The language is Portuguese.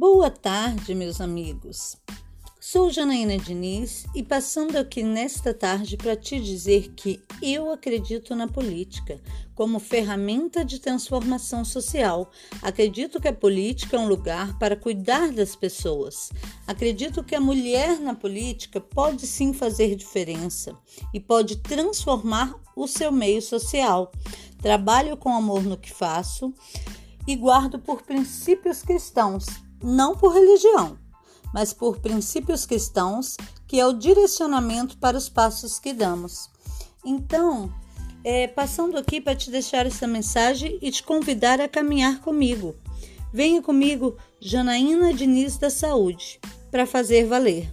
Boa tarde, meus amigos. Sou Janaína Diniz e passando aqui nesta tarde para te dizer que eu acredito na política como ferramenta de transformação social. Acredito que a política é um lugar para cuidar das pessoas. Acredito que a mulher na política pode sim fazer diferença e pode transformar o seu meio social. Trabalho com amor no que faço e guardo por princípios cristãos não por religião, mas por princípios cristãos, que é o direcionamento para os passos que damos. Então, é, passando aqui para te deixar essa mensagem e te convidar a caminhar comigo. Venha comigo, Janaína Diniz da Saúde, para fazer valer.